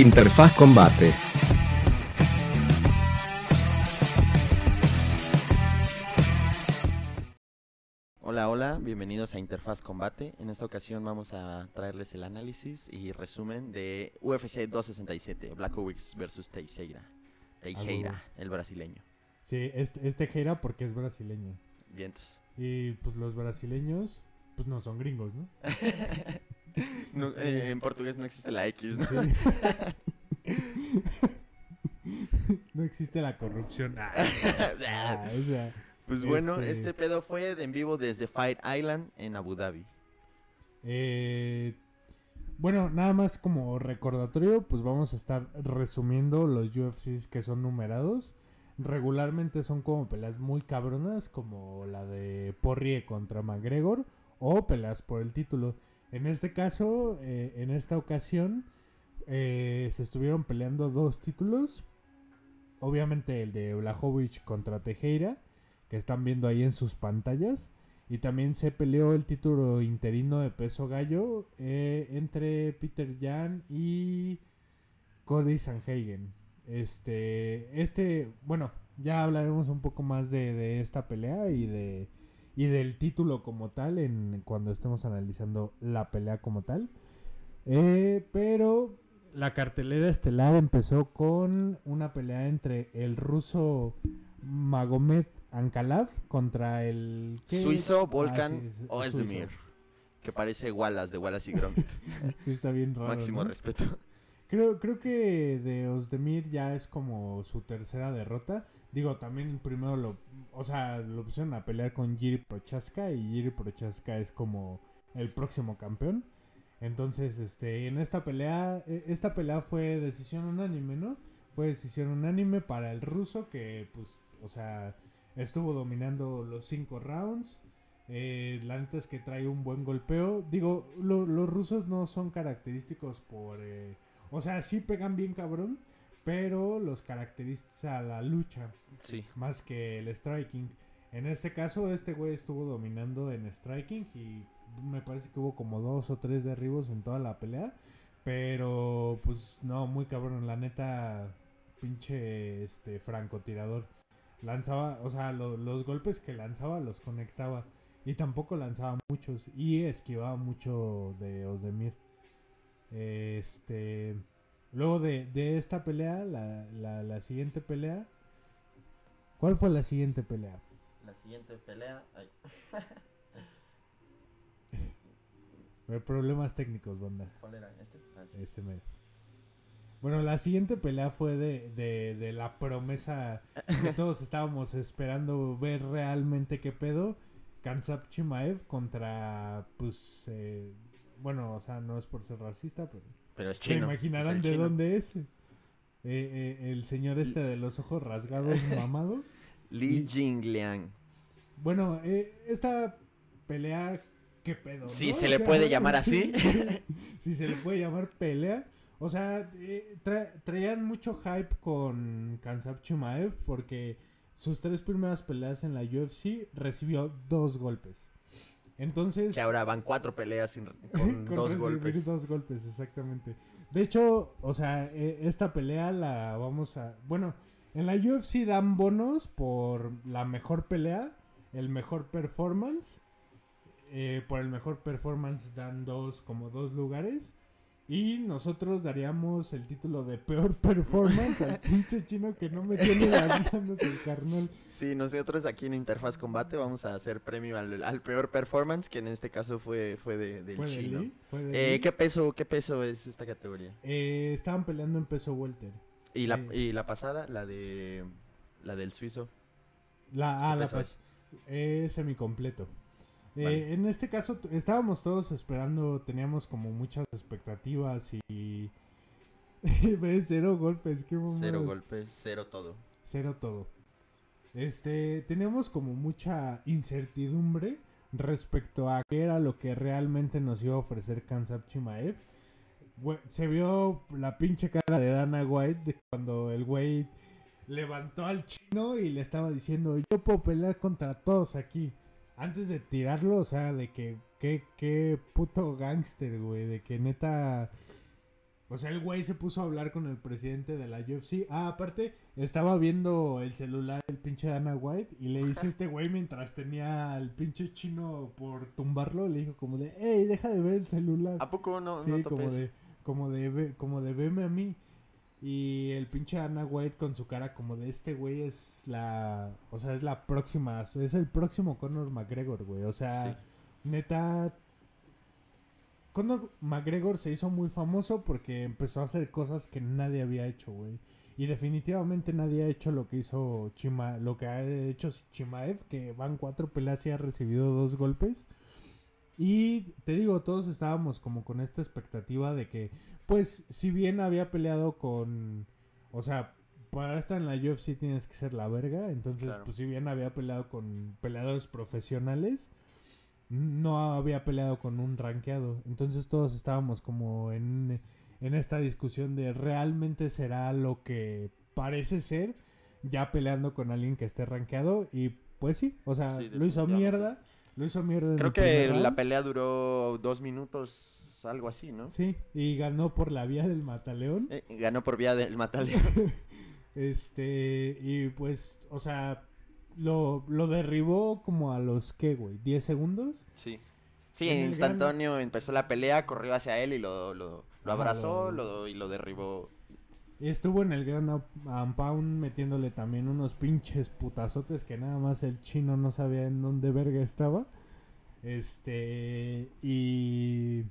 Interfaz Combate. Hola, hola, bienvenidos a Interfaz Combate. En esta ocasión vamos a traerles el análisis y resumen de UFC 267, Black Oaks versus Teixeira. Teixeira, el brasileño. Sí, este, este Teixeira porque es brasileño. Vientos. Y pues los brasileños, pues no son gringos, ¿no? No, eh, en portugués no existe la X, ¿no? Sí. no existe la corrupción. Ah, ah, o sea, Pues bueno, Este- este pedo fue de en vivo desde Fight Island en Abu Dhabi. eh, bueno, nada más como recordatorio, pues vamos a estar resumiendo los UFCs que son numerados. Regularmente son como peleas muy cabronas, como la de Porrie contra McGregor, o peleas por el título. En este caso, eh, en esta ocasión, eh, se estuvieron peleando dos títulos. Obviamente el de Blachowicz contra Tejera, que están viendo ahí en sus pantallas. Y también se peleó el título interino de peso gallo eh, entre Peter Jan y Cody Sanhagen. Este, este, bueno, ya hablaremos un poco más de, de esta pelea y de y del título como tal en cuando estemos analizando la pelea como tal. Eh, pero la cartelera estelar empezó con una pelea entre el ruso Magomed Ankalaev contra el ¿qué? Suizo, Ah, Volkan sí, sí. Que parece Wallace de Wallace y Gromit. Sí, está bien raro. Máximo ¿no? respeto. Creo, creo que de Ozdemir ya es como su tercera derrota. Digo, también primero lo... O sea, lo pusieron a pelear con Jiri Prochaska y Jiri Prochaska es como el próximo campeón. Entonces, este, en esta pelea, e- esta pelea fue decisión unánime, ¿no? Fue decisión unánime para el ruso que, pues, o sea, estuvo dominando los cinco rounds. Eh, la neta es que trae un buen golpeo. Digo, lo- los rusos no son característicos por... eh, o sea, sí pegan bien cabrón, pero los caracteriza la lucha Sí. más que el striking. En este caso, este güey estuvo dominando en striking y me parece que hubo como dos o tres derribos en toda la pelea. Pero, pues, no, muy cabrón. La neta, pinche este francotirador. Lanzaba, o sea, lo- los golpes que lanzaba los conectaba. Y tampoco lanzaba muchos. Y esquivaba mucho de Ozdemir. Este. Luego de, de esta pelea, la, la, la siguiente pelea. ¿Cuál fue la siguiente pelea? La siguiente pelea. ay, Eh, Problemas técnicos, banda. ¿Cuál era? ¿Este? Ah, sí. Ese mero. Bueno, la siguiente pelea fue de, de, de la promesa que todos estábamos esperando ver realmente qué pedo. Kansap Chimaev contra, pues, eh, bueno, o sea, no es por ser racista, pero Pero es se chino. imaginarán es el de chino. dónde es. Eh, eh, el señor este de los ojos rasgados, mamado. Li Jingliang. Bueno, eh, esta pelea, ¿qué pedo? Sí, no? se O le sea, puede llamar así. Si se le puede llamar pelea. O sea, tra- traían mucho hype con Kansap Chimaev porque sus tres primeras peleas en la UFC recibió dos golpes. Entonces... Que ahora van cuatro peleas sin- con, con dos golpes. dos golpes, exactamente. De hecho, o sea, eh, esta pelea la vamos a... Bueno, en la UFC dan bonos por la mejor pelea, el mejor performance. Eh, por el mejor performance dan dos, como dos lugares. Y nosotros daríamos el título de peor performance al pinche chino que no me tiene las manos el carnal. Sí, nosotros aquí en Interfaz Combate vamos a hacer premio al, al peor performance, que en este caso fue, fue de, del Fue chino. Fue de Eh. ¿qué, peso, ¿Qué peso es esta categoría? Eh, estaban peleando en peso welter. Y la, Eh. y la pasada, la de la del suizo. La, ah, ¿Qué la peso pas- es semicompleto. Eh, Vale. En este caso estábamos todos esperando, teníamos como muchas expectativas y... ¿Ves? Cero golpes, qué Cero golpes, cero todo. Cero todo. Este, teníamos como mucha incertidumbre respecto a qué era lo que realmente nos iba a ofrecer Kansap Chimaev. Se vio la pinche cara de Dana White de cuando el güey levantó al chino y le estaba diciendo, yo puedo pelear contra todos aquí. Antes de tirarlo, o sea, de que, qué, qué puto gángster, güey, de que neta... O sea, el güey se puso a hablar con el presidente de la UFC. Ah, aparte, estaba viendo el celular el pinche Dana White y le dice este güey mientras tenía al pinche chino por tumbarlo, le dijo como de, hey, deja de ver el celular. ¿A poco no? sí, no como de, como de, como de veme a mí. Y el pinche Dana White con su cara como de este güey es la, o sea, es la próxima, es el próximo Conor McGregor, güey. O sea, Sí. neta, Conor McGregor se hizo muy famoso porque empezó a hacer cosas que nadie había hecho, güey. Y definitivamente nadie ha hecho lo que hizo Chima, lo que ha hecho Chimaev, que van cuatro peleas y ha recibido dos golpes. Y te digo, todos estábamos como con esta expectativa de que, pues, si bien había peleado con, o sea, para estar en la UFC tienes que ser la verga, entonces, Claro. pues, si bien había peleado con peleadores profesionales, no había peleado con un rankeado. Entonces todos estábamos como en, en esta discusión de realmente será lo que parece ser ya peleando con alguien que esté rankeado y pues sí, o sea, Sí, lo hizo mierda, lo hizo mierda. Creo que la pelea duró dos minutos, algo así, ¿no? Sí, y ganó por la vía del mataleón. Eh, ganó por vía del Matale. Este, y pues, o sea, lo, lo derribó como a los, ¿qué, güey? ¿10 segundos? sí. Sí, En instantáneo empezó la pelea, corrió hacia él y lo, lo, lo Ajá, abrazó lo- y lo derribó. Y estuvo en el Grand Up- and Pound metiéndole también unos pinches putazotes que nada más el chino no sabía en dónde verga estaba. Este, y.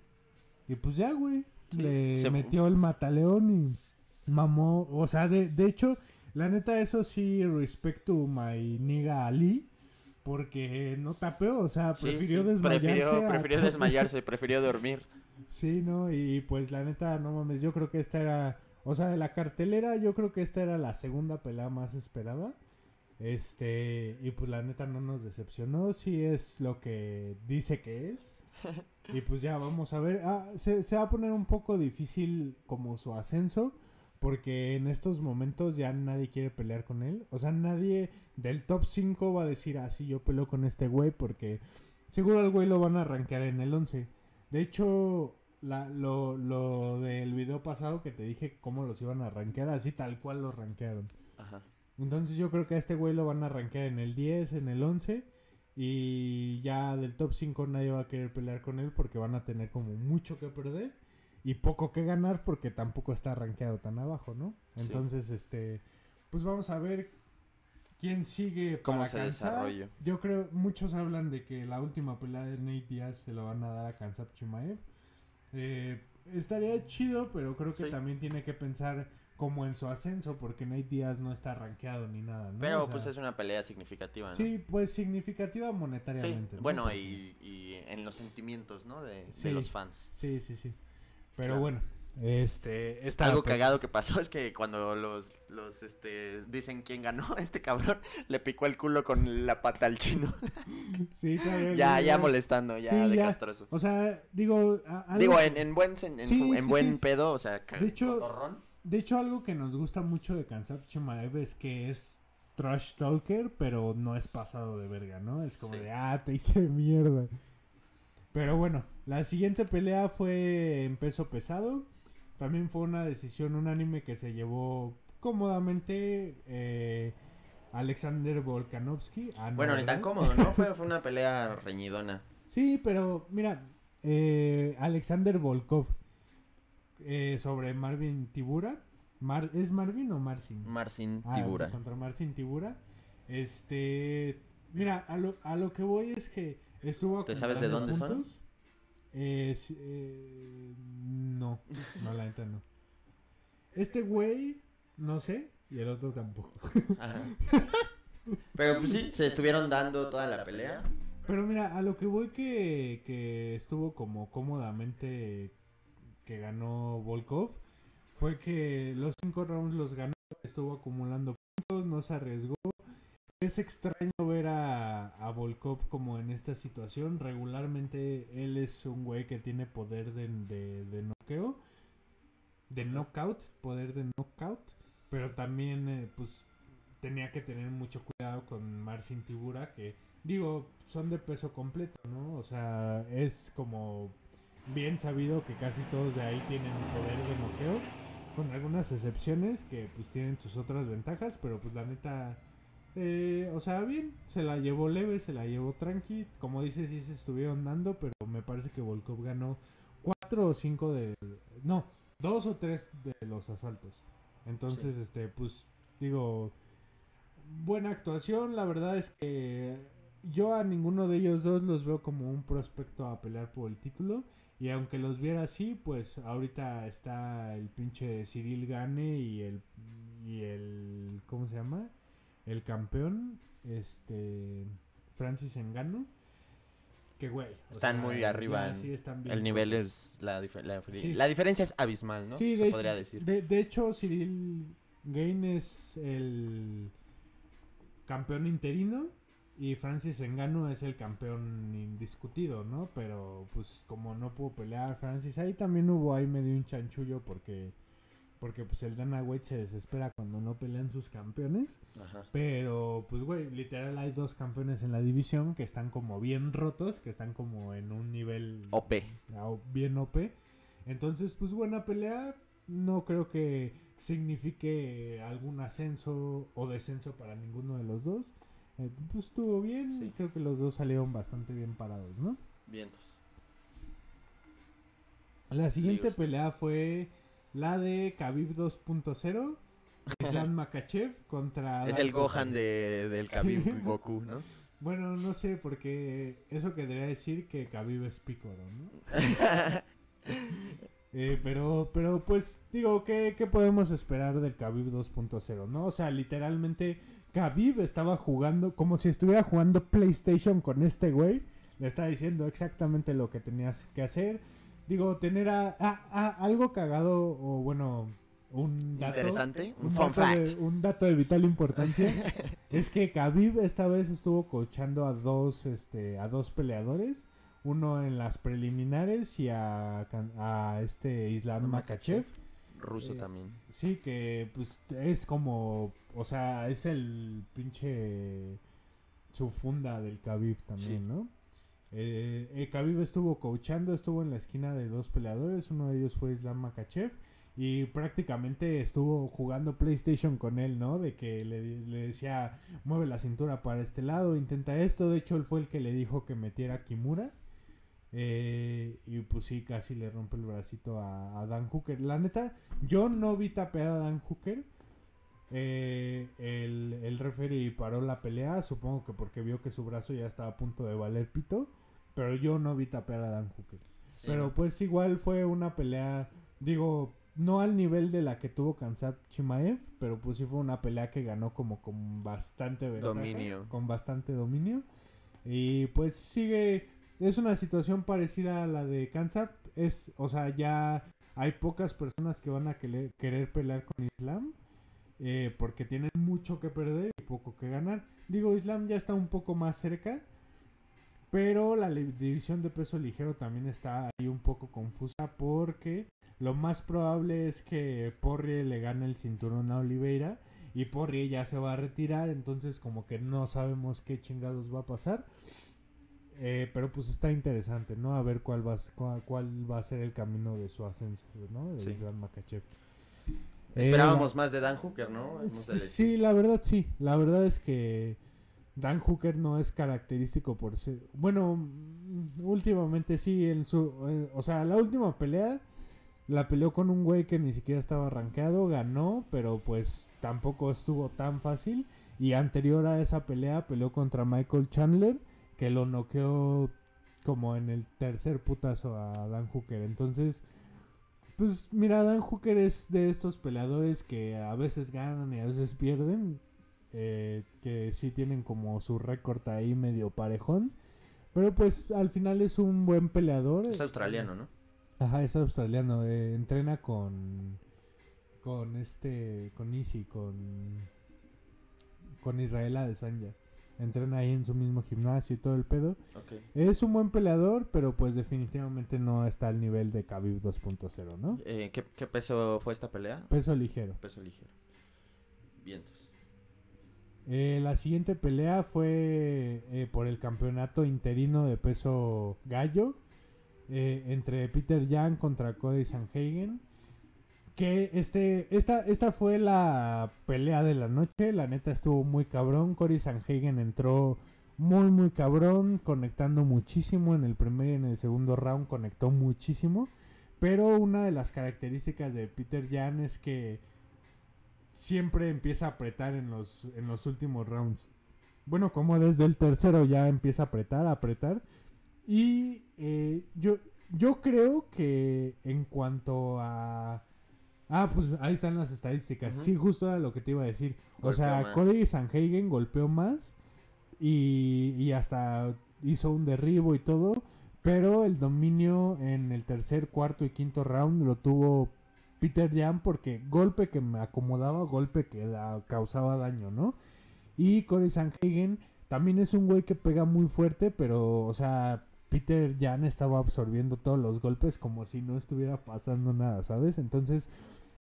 Y pues ya, güey. Sí, le metió el mataleón y mamó. O sea, de, de hecho, la neta, eso sí, respect to my nigga Ali. Porque no tapeó, o sea, prefirió sí, desmayarse. Prefirió, a desmayarse, prefirió dormir. Sí, no, y pues la neta, no mames, yo creo que esta era, o sea, de la cartelera, yo creo que esta era la segunda pelea más esperada. Este, y pues la neta no nos decepcionó, sí es lo que dice que es. Y pues ya vamos a ver, ah, se, se va a poner un poco difícil como su ascenso, porque en estos momentos ya nadie quiere pelear con él. O sea, nadie del top 5 va a decir, ah, sí, yo peleo con este güey, porque seguro al güey lo van a arrancar en el 11. De hecho, la, lo, lo del video pasado que te dije cómo los iban a arranquear, así tal cual los rankearon. Ajá. Entonces yo creo que a este güey lo van a arranquear en el 10, en el 11. Y ya del top 5 nadie va a querer pelear con él porque van a tener como mucho que perder y poco que ganar porque tampoco está rankeado tan abajo, ¿no? Sí. Entonces, este, pues vamos a ver quién sigue Cómo para se desarrolla. Yo creo, muchos hablan de que la última pelea de Nate Diaz se lo van a dar a Kansap Chimaev. Eh, estaría chido, pero creo que Sí. también tiene que pensar como en su ascenso, porque Nate Diaz no está rankeado ni nada, ¿no? Pero O sea, pues es una pelea significativa, ¿no? Sí, pues significativa Sí, monetariamente. ¿no? bueno, Porque- y, y en los sentimientos, ¿no? De, de los fans. Sí, sí, sí. Pero Claro. bueno, este... Esta Algo cagado que pasó es que cuando los, los este, dicen quién ganó, este cabrón le picó el culo con la pata al chino. Sí, todavía ya, ya molestando, ya Sí, de ya. castroso. O sea, digo... algo- Digo, en, en buen, en, buen pedo, o sea, De hecho- cotorrón. De hecho, algo que nos gusta mucho de Kansap Chimaev es que es trash talker, pero no es pasado de verga, ¿no? Es como Sí. de, ah, te hice mierda. Pero bueno, la siguiente pelea fue en peso pesado. También fue una decisión unánime que se llevó cómodamente eh, Alexander Volkanovski. Ah, no, Bueno, ni tan cómodo, ¿no? Fue, fue una pelea reñidona. Sí, pero mira, eh, Alexander Volkov eh, sobre Marvin Tibura. Mar- ¿Es Marvin o Marcin? Marcin Ah, Tibura. contra Marcin Tibura. Este. Mira, a lo, a lo que voy es que estuvo. ¿Te sabes de dónde son? puntos. Sí, eh, no, no, la neta no. Este güey, no sé, y el otro tampoco. Ajá. Pero pues sí, se estuvieron dando toda la pelea. Pero mira, a lo que voy que, que estuvo como cómodamente que ganó Volkov fue que los cinco rounds los ganó, estuvo acumulando puntos, no se arriesgó. Es extraño ver a, a Volkov como en esta situación. Regularmente él es un güey que tiene poder de, de, de noqueo, de knockout, poder de knockout. Pero también, eh, pues, tenía que tener mucho cuidado con Marcin Tibura, que, digo, son de peso completo, ¿no? O sea, es como bien sabido que casi todos de ahí tienen poderes de noqueo, con algunas excepciones que pues tienen sus otras ventajas, pero pues la neta, eh, o sea, bien, se la llevó leve, se la llevó tranqui, como dices, sí se estuvieron dando, pero me parece que Volkov ganó cuatro o cinco de, no, dos o tres de los asaltos. Entonces, este, pues, digo, buena actuación, la verdad es que yo a ninguno de ellos dos los veo como un prospecto a pelear por el título. Y aunque los viera así, pues ahorita está el pinche Cyril Gane y el, y el, ¿cómo se llama? El campeón, este, Francis Engano. Que güey. Están sea, muy arriba. sí están bien el nivel es. La, dif- la, Sí. la diferencia es abismal, ¿no? Sí, Se de, podría decir. De, de hecho, Cyril Gain es el campeón interino y Francis Engano es el campeón indiscutido, ¿no? Pero pues como no pudo pelear Francis, ahí también hubo ahí medio un chanchullo porque porque pues el Dana White se desespera cuando no pelean sus campeones. Ajá. Pero, pues, güey, literal hay dos campeones en la división que están como bien rotos, que están como en un nivel OP. a- bien OP. Entonces, pues, buena pelea. No creo que signifique algún ascenso o descenso para ninguno de los dos. Eh, pues estuvo bien. Sí. Creo que los dos salieron bastante bien parados, ¿no? Vientos. La siguiente pelea fue la de Khabib 2.0. Islam Makachev contra... Es el Gohan de, del Sí. Khabib Goku, ¿no? Bueno, no sé, porque eso querría decir que Khabib es pícoro, ¿no? Eh, pero, pero pues digo, ¿qué, ¿qué podemos esperar del Khabib 2.0? ¿No? O sea, literalmente Khabib estaba jugando como si estuviera jugando PlayStation con este güey. Le estaba diciendo exactamente lo que tenías que hacer. Digo, tener a, a- a- algo cagado o bueno, un dato. Interesante. Un, Un fun dato, fact. de, un dato de vital importancia es que Khabib esta vez estuvo coachando a dos, este, a dos peleadores, uno en las preliminares y a, a este Islam Makachev. Ruso Eh, también. Sí, que pues es como, o sea, es el pinche su funda del Khabib también, Sí. ¿no? Eh, eh, Khabib estuvo coachando, estuvo en la esquina de dos peleadores, uno de ellos fue Islam Makachev y prácticamente estuvo jugando PlayStation con él, ¿no? De que le, le decía, mueve la cintura para este lado, intenta esto, de hecho él fue el que le dijo que metiera Kimura. Eh, y pues sí, casi le rompe el bracito a, a Dan Hooker. La neta, yo no vi tapear a Dan Hooker. Eh, el, el referee paró la pelea, supongo que porque vio que su brazo ya estaba a punto de valer pito. Pero yo no vi tapear a Dan Hooker. Sí, Pero pues igual fue una pelea, digo, no al nivel de la que tuvo Kansap Chimaev, pero pues sí fue una pelea que ganó como con bastante ventaja, Dominio. Con bastante dominio. Y pues sigue, es una situación parecida a la de Kansap. Es, o sea, ya hay pocas personas que van a querer, querer pelear con Islam. eh, porque tienen mucho que perder y poco que ganar. Digo, Islam ya está un poco más cerca. Pero la división de peso ligero también está ahí un poco confusa porque lo más probable es que Porrie le gane el cinturón a Oliveira y Porrie ya se va a retirar, entonces como que no sabemos qué chingados va a pasar. Eh, pero pues está interesante, ¿no? A ver cuál va, cuál, cuál va a ser el camino de su ascenso, ¿no? De Sí. Islam Makhachev. Esperábamos Eh, más de Dan Hooker, ¿no? Sí, la verdad sí. La verdad es que Dan Hooker no es característico por ser... Bueno, mm, últimamente sí, en su... eh, o sea, la última pelea la peleó con un güey que ni siquiera estaba rankeado, ganó, pero pues tampoco estuvo tan fácil. Y anterior a esa pelea peleó contra Michael Chandler, que lo noqueó como en el tercer putazo a Dan Hooker. Entonces... Pues mira, Dan Hooker es de estos peleadores que a veces ganan y a veces pierden. eh, que sí tienen como su récord ahí medio parejón. Pero pues al final es un buen peleador. Es australiano, ¿no? Ajá, es australiano. eh, entrena con. Con este. Con Easy, con. Con Israel Adesanya. Entrena ahí en su mismo gimnasio y todo el pedo. Es un buen peleador, pero pues definitivamente no está al nivel de Khabib 2.0, ¿no? Eh, ¿qué, qué peso fue esta pelea? Peso ligero. Peso ligero. Vientos. Eh, la siguiente pelea fue eh, por el campeonato interino de peso gallo. eh, entre Peter Yan contra Cody Sanhagen. Que este, esta, esta fue la pelea de la noche. La neta estuvo muy cabrón. Cody Sanhagen entró muy, muy cabrón. Conectando muchísimo. En el primer y en el segundo round conectó muchísimo. Pero una de las características de Peter Yan es que siempre empieza a apretar en los, en los últimos rounds. Bueno, como desde el tercero ya empieza a apretar, a apretar. Y eh, yo, yo creo que en cuanto a... Ah, pues ahí están las estadísticas. Sí, justo era lo que te iba a decir. o sea, más. Cody Sanhagen golpeó más y, y hasta hizo un derribo y todo. Pero el dominio en el tercer, cuarto y quinto round lo tuvo Peter Yan porque golpe que me acomodaba, golpe que causaba daño, ¿no? Y Corey Sanhagen también es un güey que pega muy fuerte, pero, o sea, Peter Yan estaba absorbiendo todos los golpes como si no estuviera pasando nada, ¿sabes? Entonces,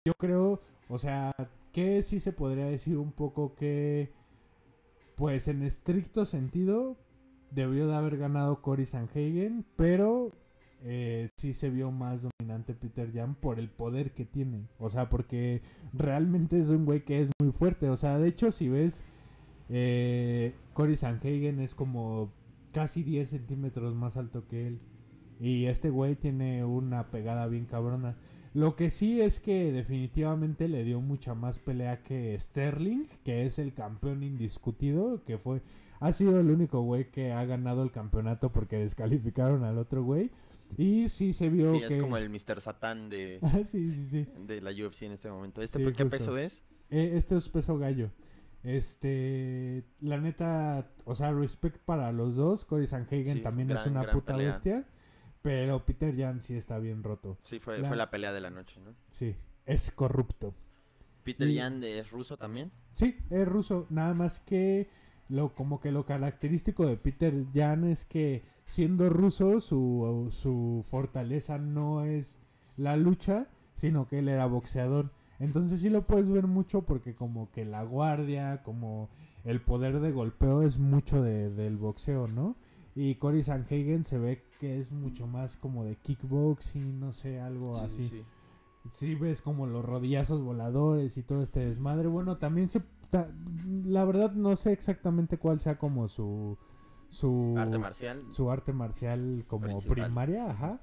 yo creo, o sea, que sí se podría decir un poco que, pues en estricto sentido, debió de haber ganado Cory Sanhagen, pero eh, sí se vio más dominante Peter Yan por el poder que tiene. O sea, porque realmente es un güey que es muy fuerte. O sea, de hecho, si ves, eh, Cory Sanhagen es como casi 10 centímetros más alto que él. Y este güey tiene una pegada bien cabrona. Lo que sí es que definitivamente le dio mucha más pelea que Sterling, que es el campeón indiscutido, que fue ha sido el único güey que ha ganado el campeonato porque descalificaron al otro güey. Y sí se vio Sí, que es como el Mr. Satán de, sí, sí, sí. de la UFC en este momento. ¿Este por qué justo. peso es? Eh, este es peso gallo. Este, la neta, o sea, respect para los dos. Cory Sanhagen Sí, también es una puta pelea. bestia. Pero Peter Yan sí está bien roto. Sí, fue, La- fue la pelea de la noche, ¿no? Sí, es corrupto. Peter de- es ruso también. Sí, es ruso. Nada más que lo como que lo característico de Peter Yan es que siendo ruso su, su fortaleza no es la lucha, sino que él era boxeador. Entonces sí lo puedes ver mucho porque como que la guardia, como el poder de golpeo es mucho de- del boxeo, ¿no? Y Cory Sanhagen se ve que es mucho más como de kickboxing, no sé, algo Sí, así. sí. Sí, ves como los rodillazos voladores y todo este desmadre. Bueno, también se... ta- la verdad no sé exactamente cuál sea como su... Su Arte marcial. Su arte marcial como Principal. primaria, ajá.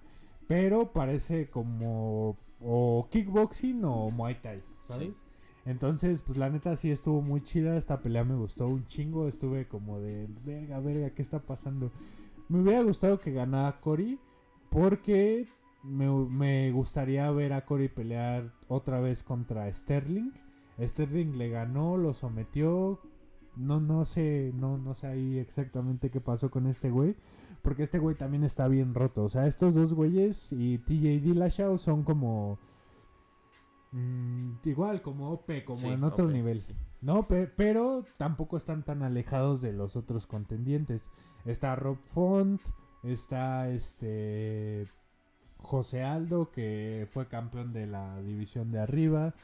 Pero parece como... O kickboxing o Muay Thai, ¿sabes? Sí. Entonces, pues la neta sí estuvo muy chida. Esta pelea me gustó un chingo. Estuve como de, verga, verga, ¿qué está pasando? Me hubiera gustado que ganara Cory. Porque me, me gustaría ver a Cory pelear otra vez contra Sterling. Sterling le ganó, lo sometió. No, no sé, no, no sé ahí exactamente qué pasó con este güey. Porque este güey también está bien roto. O sea, estos dos güeyes y TJ Dillashaw son como... mm, igual, como OP, como Sí, en otro nivel. sí. No, pe- pero tampoco están tan alejados de los otros contendientes. Está Rob Font, está este José Aldo, que fue campeón de la división de arriba.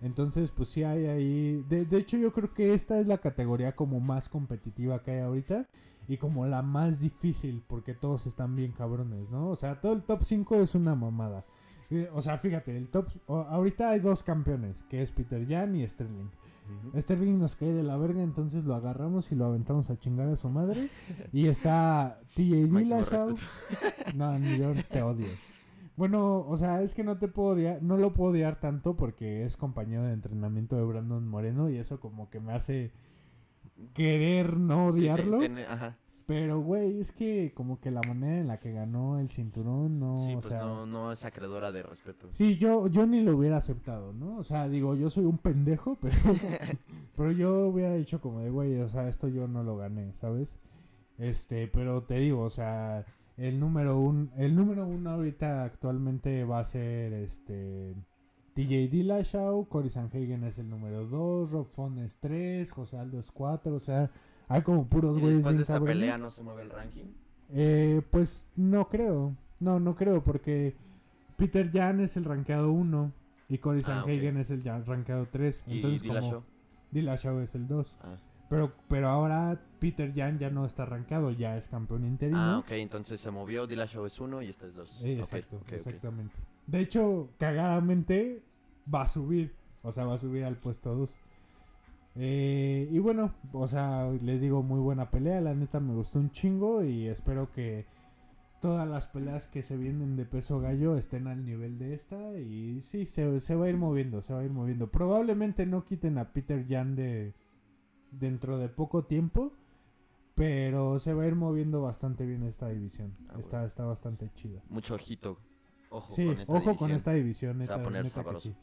Entonces, pues sí hay ahí. De, de hecho, yo creo que esta es la categoría como más competitiva que hay ahorita. Y como la más difícil, porque todos están bien cabrones, ¿no? O sea, todo el top 5 es una mamada. Eh, O sea, fíjate, el top. ahorita hay dos campeones, que es Peter Yan y Sterling. Sterling nos cae de la verga, entonces lo agarramos y lo aventamos a chingar a su madre. Y está TJ Dillashaw. No, ni yo te odio. Bueno, o sea, es que no te puedo odiar, no lo puedo odiar tanto porque es compañero de entrenamiento de Brandon Moreno y eso como que me hace querer no Sí, odiarlo. ajá. Pero, güey, es que como que la manera en la que ganó el cinturón, no, Sí, o pues sea... no, no es acreedora de respeto. Sí, yo, yo ni lo hubiera aceptado, ¿no? O sea, digo, yo soy un pendejo, pero, pero yo hubiera dicho como de, güey, o sea, esto yo no lo gané, ¿sabes? Este, pero te digo, o sea, el número uno, el número uno ahorita actualmente va a ser, este, TJ Dillashaw, Cory Sanhagen es el número dos, Rob Font es tres, José Aldo es cuatro, o sea, hay como puros ¿Y güeyes después de esta cabrones. pelea no se mueve el ranking? Eh, pues no creo. No, no creo porque Peter Jan es el rankeado 1 y Cory Ah, Sanhagen es el rankeado 3. ¿Y Entonces Dillashaw? como Dillashaw es el 2. Ah, Pero, pero ahora Peter Jan ya no está arrancado, ya es campeón interino. Ah, ok, entonces se movió, Dillashaw es uno y este es dos. Eh, exacto, exactamente. De hecho, cagadamente va a subir, o sea, va a subir al puesto 2. Eh, y bueno, o sea, les digo, muy buena pelea, la neta me gustó un chingo y espero que todas las peleas que se vienen de peso gallo estén al nivel de esta y sí, se, se va a ir moviendo, se va a ir moviendo. Probablemente no quiten a Peter Jan de dentro de poco tiempo, pero se va a ir moviendo bastante bien esta división. Ah, está, está bastante chida. Mucho ojito. Ojo sí, con esta ojo división. con esta división, neta, se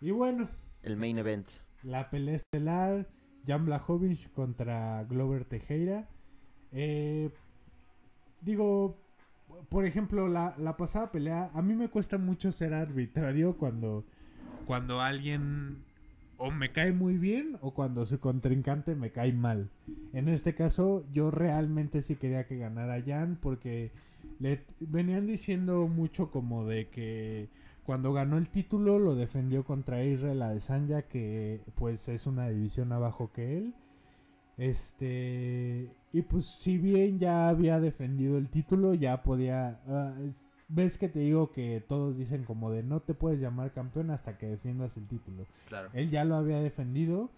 Y bueno. El main event. La pelea estelar, Jan Blachowicz contra Glover Teixeira. Eh, digo, por ejemplo, la, la, pasada pelea, a mí me cuesta mucho ser arbitrario cuando, cuando alguien o me cae muy bien o cuando su contrincante me cae mal. En este caso, yo realmente sí quería que ganara Jan porque le venían diciendo mucho como de que cuando ganó el título lo defendió contra Israel Adesanya, que pues es una división abajo que él. Este, y pues si bien ya había defendido el título, ya podía... Ah, ves que te digo que todos dicen como de no te puedes llamar campeón hasta que defiendas el título. Claro. Él ya lo había defendido,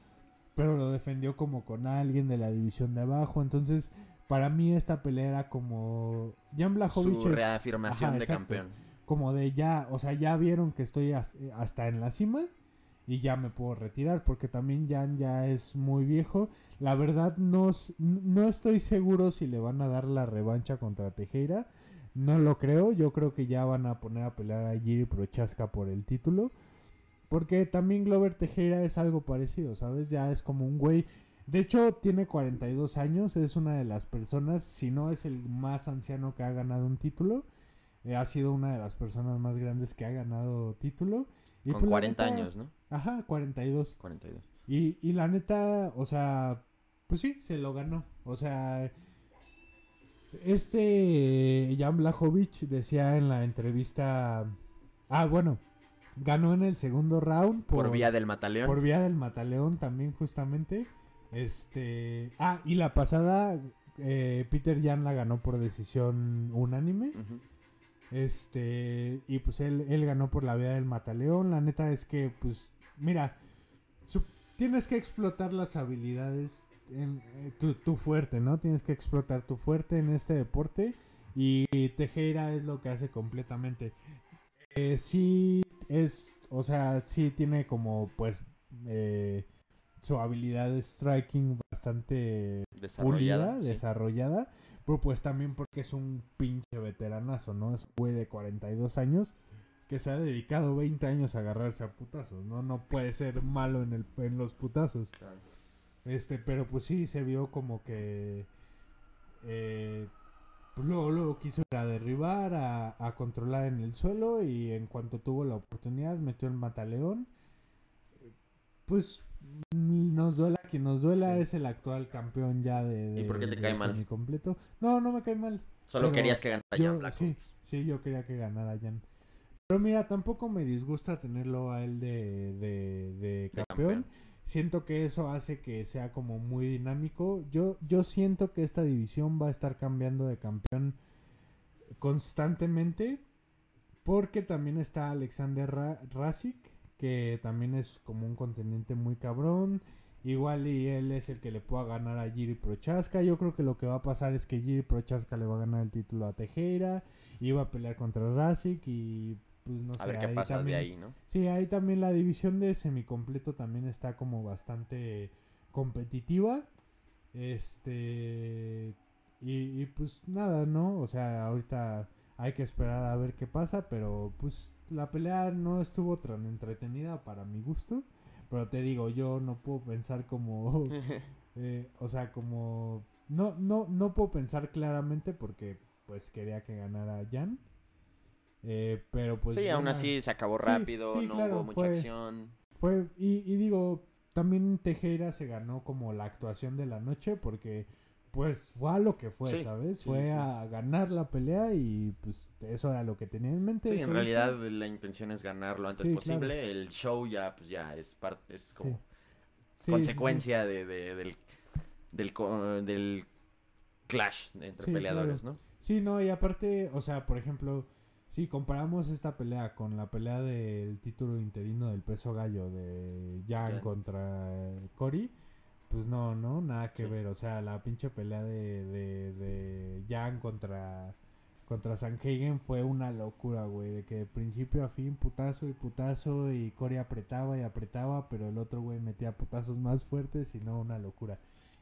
pero lo defendió como con alguien de la división de abajo. Entonces, para mí esta pelea era como... Jan Blachowicz Su reafirmación de campeón como de ya, o sea, ya vieron que estoy hasta en la cima y ya me puedo retirar porque también Jan ya es muy viejo. La verdad no, no estoy seguro si le van a dar la revancha contra Tejera. No lo creo, yo creo que ya van a poner a pelear a Jiri Prochaska por el título. Porque también Glover Tejera es algo parecido, ¿sabes? Ya es como un güey... De hecho, tiene 42 años, es una de las personas, si no es el más anciano que ha ganado un título. Eh, ha sido una de las personas más grandes que ha ganado título. Y Con 40 pues, años, ¿no? Ajá, 42. 42. Y, y la neta, o sea, pues sí, se lo ganó. O sea, este Jan Blachowicz decía en la entrevista... Ah, bueno, ganó en el segundo round. Por, vía del Mataleón. Por vía del Mataleón también, justamente. Este... Ah, y la pasada, eh, Peter Jan la ganó por decisión unánime. Este, y pues él, él ganó por la vía del Mataleón. La neta es que, pues, mira, tienes que explotar las habilidades, en, eh, tu, fuerte, ¿no? Tienes que explotar tu fuerte en este deporte. Y Tejera es lo que hace completamente. Eh, sí, es, o sea, sí tiene como, pues, eh, su habilidad de striking bastante desarrollada, desarrollada pero pues también porque es un pinche veteranazo, ¿no? Es un güey de 42 años que se ha dedicado 20 años a agarrarse a putazos, ¿no? No puede ser malo en, el, en los putazos. Este, pero pues sí se vio como que... Eh, pues luego, luego quiso ir a derribar, a, a, controlar en el suelo y en cuanto tuvo la oportunidad metió el mataleón. Pues nos duela quien nos duela es el actual campeón ya de, ¿Y por qué te cae mal? completo. No, no me cae mal. Solo querías que ganara Jan Sí, sí, yo quería que ganara Jan. Pero mira, tampoco me disgusta tenerlo a él de, de, campeón. Siento que eso hace que sea como muy dinámico. Yo, yo siento que esta división va a estar cambiando de campeón constantemente. Porque también está Alexander Rasik que también es como un contendiente muy cabrón. Igual y él es el que le pueda ganar a Jiri Prochaska. Yo creo que lo que va a pasar es que Jiri Prochaska le va a ganar el título a Tejera. Y va a pelear contra Rasik y pues no sé. qué ahí pasa también, de ahí, ¿no? Sí, ahí también la división de semicompleto también está como bastante competitiva. Este... Y, y pues nada, ¿no? O sea, ahorita hay que esperar a ver qué pasa, pero pues la pelea no estuvo tan entretenida para mi gusto. Pero te digo, yo no puedo pensar como... eh, o sea, como... No, no, no puedo pensar claramente porque pues quería que ganara Jan. Eh, pero pues... Sí, aún así se acabó rápido, no hubo mucha acción. Fue, y, y digo, también Tejera se ganó como la actuación de la noche porque pues fue a lo que fue, ¿sabes? fue a ganar la pelea y pues eso era lo que tenía en mente. Sí, en realidad la intención es ganar lo antes posible. El show ya, pues ya es parte, es como... Consecuencia de, de- del, del, del clash entre peleadores, claro. ¿no? Sí, no, y aparte, o sea, por ejemplo, si comparamos esta pelea con la pelea del título interino del peso gallo de Jan contra Cory, pues no, no, nada que Sí. ver. O sea, la pinche pelea de, de, de Jan contra, contra Sanhagen fue una locura, güey. De que de principio a fin, putazo y putazo, y Cory apretaba y apretaba, pero el otro güey metía putazos más fuertes y no, una locura.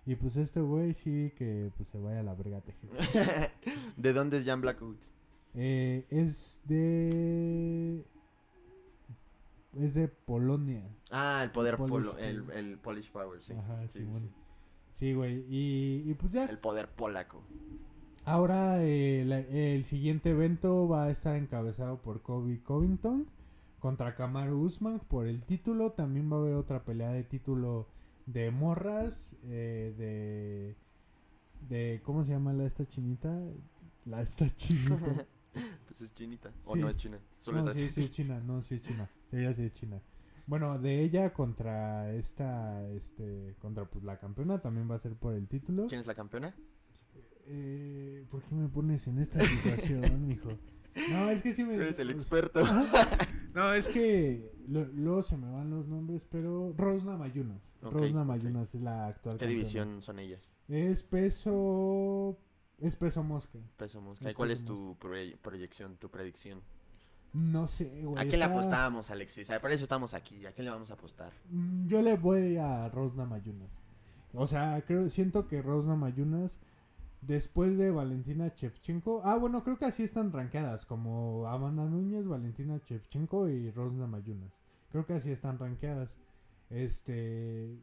Y pues este güey sí que pues se vaya a la verga teje. ¿De dónde es Jan Blachowicz? Eh, es de. Es de Polonia. Ah, el poder Polish polo, el, el Polish Power, sí. Ajá, sí, Simón. sí. Sí, güey. Y, y pues ya. El poder polaco. Ahora eh, la- el siguiente evento va a estar encabezado por Kobe Covington contra Kamaru Usman por el título. También va a haber otra pelea de título de morras. eh, de. de ¿Cómo se llama la esta chinita? La esta chinita. Pues es chinita. O Sí. no es china. Solo no, es sí, así. sí es China, no, sí es China. Sí, ella sí es China. Bueno, de ella contra esta, este, contra pues la campeona también va a ser por el título. ¿Quién es la campeona? Eh, ¿Por qué me pones en esta situación, mijo? No, es que sí me... Tú eres el experto. No, es que lo- luego se me van los nombres, pero Rosna Mayunas. Rosna. Mayunas es la actual ¿Qué campeona. división son ellas? Es peso... Es peso mosca. Peso mosca. Es ¿Y ¿Cuál peso es tu proye- proyección, tu predicción? No sé, güey. ¿A quién le está- apostamos, Alexis? Ah, Por eso estamos aquí. ¿A quién le vamos a apostar? Mm, Yo le voy a Rosna Mayunas. O sea, creo, siento que Rosna Mayunas, después de Valentina Shevchenko, ah, bueno, creo que así están rankeadas, como Amanda Núñez, Valentina Shevchenko y Rosna Mayunas. Creo que así están rankeadas. Este.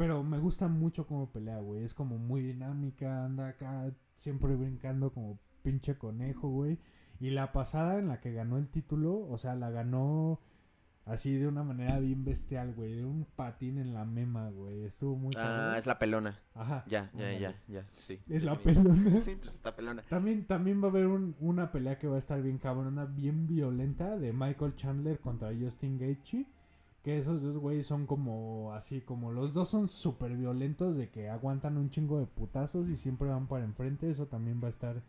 Pero me gusta mucho cómo pelea, güey. Es como muy dinámica, anda acá siempre brincando como pinche conejo, güey. Y la pasada en la que ganó el título, o sea, la ganó así de una manera bien bestial, güey. De un patín en la mema, güey. Estuvo muy Ah, es la pelona. Ajá. Ya, ya, ya, ya. Sí. Es la pelona. Sí, pues está pelona. También, también va a haber un- una pelea que va a estar bien cabrona, bien violenta, de Michael Chandler contra Justin Gaethje. Que esos dos güeyes son como así, como los dos son súper violentos, de que aguantan un chingo de putazos y siempre van para enfrente. Eso también va a estar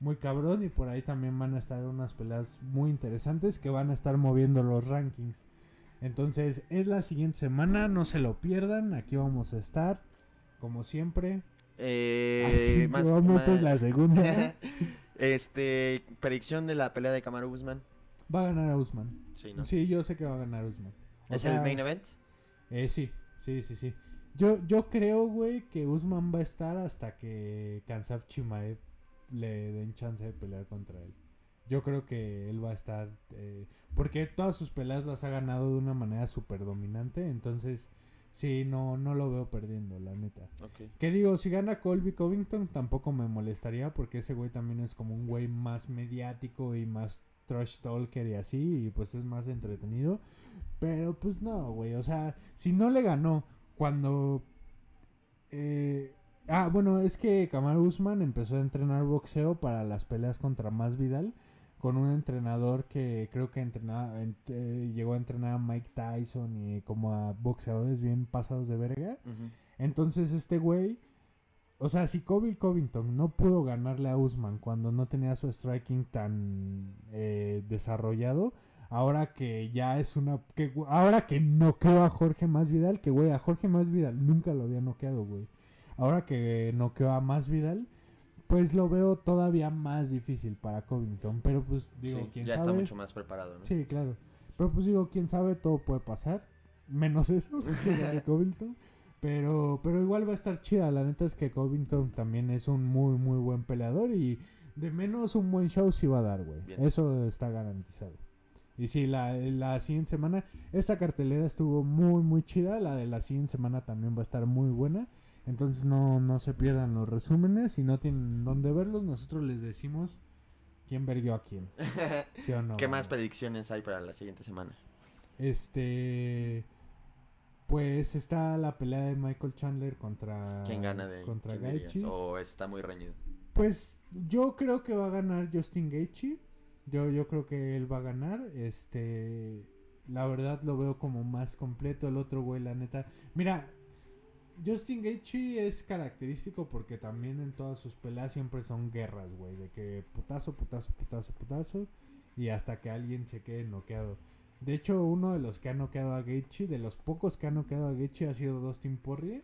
muy cabrón. Y por ahí también van a estar unas peleas muy interesantes que van a estar moviendo los rankings. Entonces, es la siguiente semana, no se lo pierdan. Aquí vamos a estar, como siempre. Eh, Así más, vamos, esta es la segunda. este, predicción de la pelea de Kamaru Usman. Va a ganar a Usman. Sí, ¿no? Sí, yo sé que va a ganar Usman. ¿Es sea, el main event? Eh, sí, sí, sí, sí. Yo, yo creo, güey, que Usman va a estar hasta que Kansaf Chimaev le den chance de pelear contra él. Yo creo que él va a estar... eh, porque todas sus peleas las ha ganado de una manera súper dominante. Entonces, sí, no, no lo veo perdiendo, la neta. Ok. Que digo, si gana Colby Covington tampoco me molestaría porque ese güey también es como un güey más mediático y más trash talker y así y pues es más entretenido. Pero pues no, güey, o sea, si no le ganó cuando... eh, ah, bueno, es que Kamaru Usman empezó a entrenar boxeo para las peleas contra Más Vidal con un entrenador que creo que entrenaba, ent- eh, llegó a entrenar a Mike Tyson y como a boxeadores bien pasados de verga. Entonces este güey, o sea, si Kobe Covington no pudo ganarle a Usman cuando no tenía su striking tan eh, desarrollado, ahora que ya es una, que, ahora que noqueó a Jorge Masvidal, que güey, a Jorge Masvidal nunca lo había noqueado, güey. Ahora que noqueó a Masvidal, pues lo veo todavía más difícil para Covington, pero pues digo, Sí, quién ya sabe. está mucho más preparado, ¿no? Sí, claro. Pero pues digo, quién sabe, todo puede pasar. Menos eso, que Covington. Pero, pero igual va a estar chida. La neta es que Covington también es un muy, muy buen peleador. Y de menos un buen show sí va a dar, güey. Eso está garantizado. Y sí, la, la siguiente semana, esta cartelera estuvo muy, muy chida. La de la siguiente semana también va a estar muy buena. Entonces no, no se pierdan los resúmenes. Si no tienen dónde verlos, nosotros les decimos quién verguió a quién. ¿Sí o no? ¿Qué más predicciones hay para la siguiente semana? Este. Pues está la pelea de Michael Chandler contra. ¿Quién gana de Contra? Gaethje. ¿O está muy reñido? Pues yo creo que va a ganar Justin Gaethje. Yo, yo creo que él va a ganar. Este. la verdad lo veo como más completo. El otro güey, la neta. Mira, Justin Gaethje es característico porque también en todas sus peleas siempre son guerras, güey. De que putazo, putazo, putazo, putazo. Y hasta que alguien se quede noqueado. De hecho, uno de los que ha noqueado a Gaethje, de los pocos que ha noqueado a Gaethje, ha sido Dustin Poirier.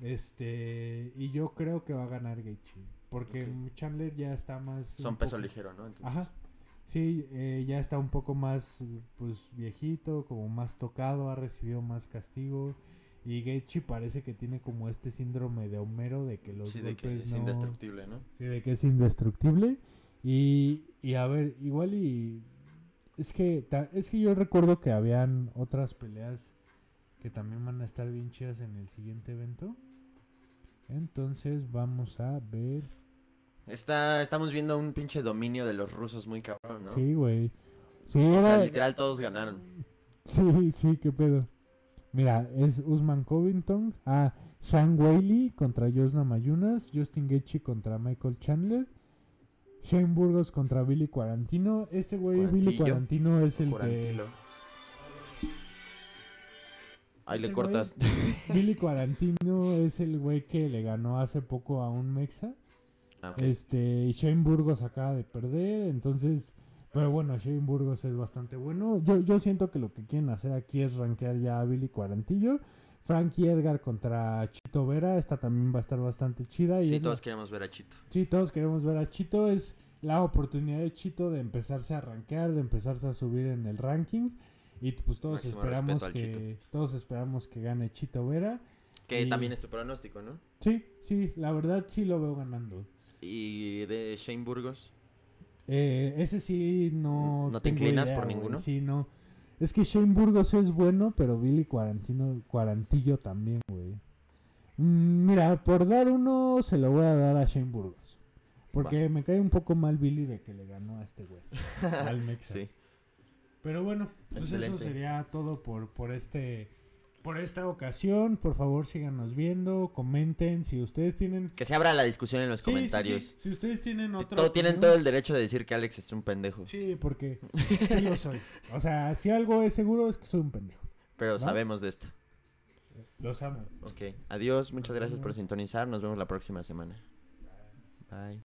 Este, y yo creo que va a ganar Gaethje. Porque. Chandler ya está más... Son peso poco- ligero, ¿no? Entonces, Ajá. Sí, eh, ya está un poco más, pues, viejito, como más tocado, ha recibido más castigo. Y Gaethje parece que tiene como este síndrome de Homero de que los Sí, de que es no... indestructible, ¿no? Sí, de que es indestructible. Y, y a ver, igual y... Es que, es que yo recuerdo que habían otras peleas que también van a estar bien chidas en el siguiente evento. Entonces vamos a ver... Está, estamos viendo un pinche dominio de los rusos muy cabrón, ¿no? Sí, güey. Sí, O sea, era- literal todos ganaron. Sí, sí, qué pedo. Mira, es Usman Covington. Ah, Sean Whaley contra Josna Mayunas. Justin Gaethje contra Michael Chandler. Shane Burgos contra Billy Quarantino. Este güey, Billy. Quarantino, es el Cuarantilo. Ahí le Este cortas. que... Billy Quarantino es el güey que le ganó hace poco a un Mexa. Ah, ok. Este, y Shane Burgos acaba de perder, entonces, pero bueno, Shane Burgos es bastante bueno. Yo, yo siento que lo que quieren hacer aquí es rankear ya a Billy Cuarantillo. Frankie Edgar contra Chito Vera, esta también va a estar bastante chida. Y Sí, la- todos queremos ver a Chito. sí, todos queremos ver a Chito. Es la oportunidad de Chito de empezarse a rankear, de empezarse a subir en el ranking. Y pues todos Máximo esperamos que todos esperamos que gane Chito Vera. Que Y- también es tu pronóstico, ¿no? Sí, sí, la verdad sí lo veo ganando. Y de Shane Burgos. Eh, ese sí no. ¿No te inclinas idea, por ninguno? Sí, no. Es que Shane Burgos es bueno, pero Billy Cuarantino, Cuarantillo también, güey. Mm, mira, por dar uno, se lo voy a dar a Shane Burgos. Porque me cae un poco mal Billy de que le ganó a este güey. al Mexa. Sí. Pero bueno, pues eso sería todo por, por este. Por esta ocasión, por favor síganos viendo, comenten si ustedes tienen Que se abra la discusión en los Sí, sí, sí. comentarios. Si ustedes tienen otra Todo- tienen todo el derecho de decir que Alex es un pendejo. Sí, porque sí lo soy. O sea, si algo es seguro es que soy un pendejo. Pero ¿No? sabemos de esto. Los amo. Ok. Adiós. Muchas gracias por sintonizar. Nos vemos la próxima semana. Bye.